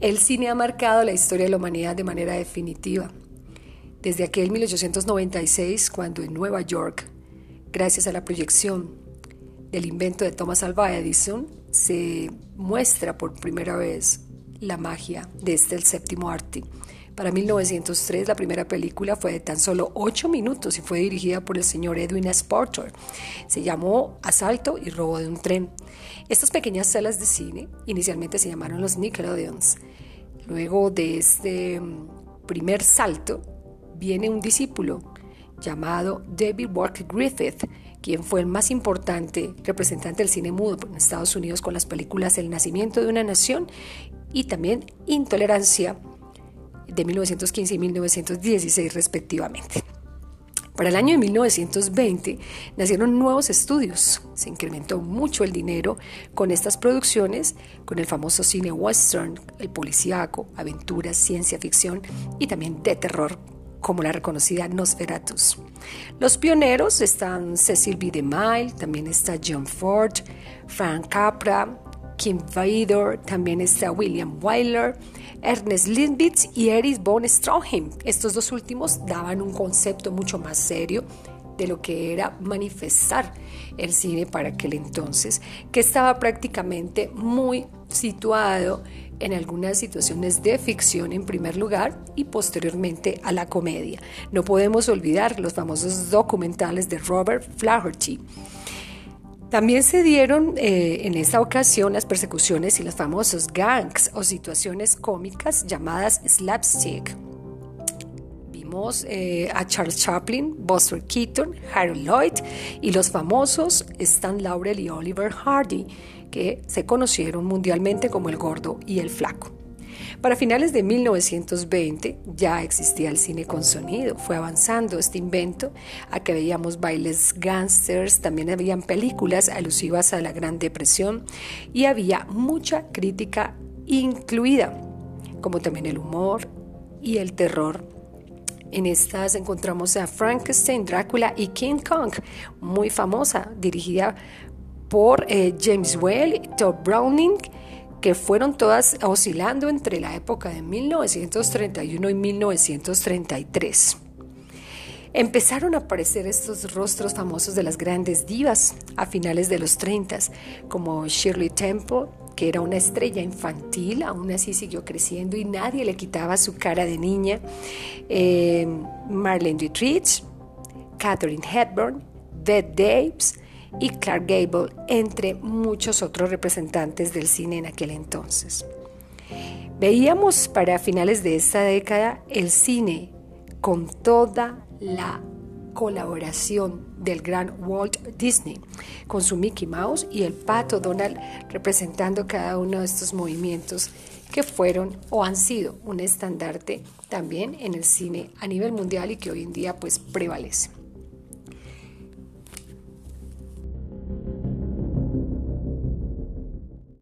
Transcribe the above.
El cine ha marcado la historia de la humanidad de manera definitiva. Desde aquel 1896, cuando en Nueva York, gracias a la proyección del invento de Thomas Alva Edison, se muestra por primera vez la magia de este el séptimo arte. Para 1903 la primera película fue de tan solo 8 minutos y fue dirigida por el señor Edwin S. Porter. Se llamó Asalto y robo de un tren. Estas pequeñas salas de cine inicialmente se llamaron los Nickelodeons. Luego de este mm, primer salto viene un discípulo llamado David Walker Griffith, quien fue el más importante representante del cine mudo en Estados Unidos con las películas El nacimiento de una nación y también Intolerancia de 1915 y 1916 respectivamente. Para el año de 1920 nacieron nuevos estudios, se incrementó mucho el dinero con estas producciones, con el famoso cine western, el policíaco, aventuras, ciencia ficción y también de terror, como la reconocida Nosferatus. Los pioneros están Cecil B. DeMille, también está John Ford, Frank Capra, Kim Vader, también está William Wyler, Ernest Lindwitz y Erich von Stroheim. Estos dos últimos daban un concepto mucho más serio de lo que era manifestar el cine para aquel entonces, que estaba prácticamente muy situado en algunas situaciones de ficción en primer lugar y posteriormente a la comedia. No podemos olvidar los famosos documentales de Robert Flaherty. También se dieron eh, en esta ocasión las persecuciones y los famosos gangs o situaciones cómicas llamadas slapstick. Vimos eh, a Charles Chaplin, Buster Keaton, Harold Lloyd y los famosos Stan Laurel y Oliver Hardy, que se conocieron mundialmente como el gordo y el flaco. Para finales de 1920 ya existía el cine con sonido, fue avanzando este invento a que veíamos bailes gangsters, también habían películas alusivas a la Gran Depresión y había mucha crítica incluida, como también el humor y el terror. En estas encontramos a Frankenstein, Drácula y King Kong, muy famosa, dirigida por eh, James Whale, Todd Browning que fueron todas oscilando entre la época de 1931 y 1933. Empezaron a aparecer estos rostros famosos de las grandes divas a finales de los 30, como Shirley Temple, que era una estrella infantil, aún así siguió creciendo y nadie le quitaba su cara de niña, eh, Marlene Dietrich, Catherine Hepburn, Bette Davis, y Clark Gable, entre muchos otros representantes del cine en aquel entonces. Veíamos para finales de esta década el cine con toda la colaboración del gran Walt Disney, con su Mickey Mouse y el pato Donald representando cada uno de estos movimientos que fueron o han sido un estandarte también en el cine a nivel mundial y que hoy en día pues prevalece.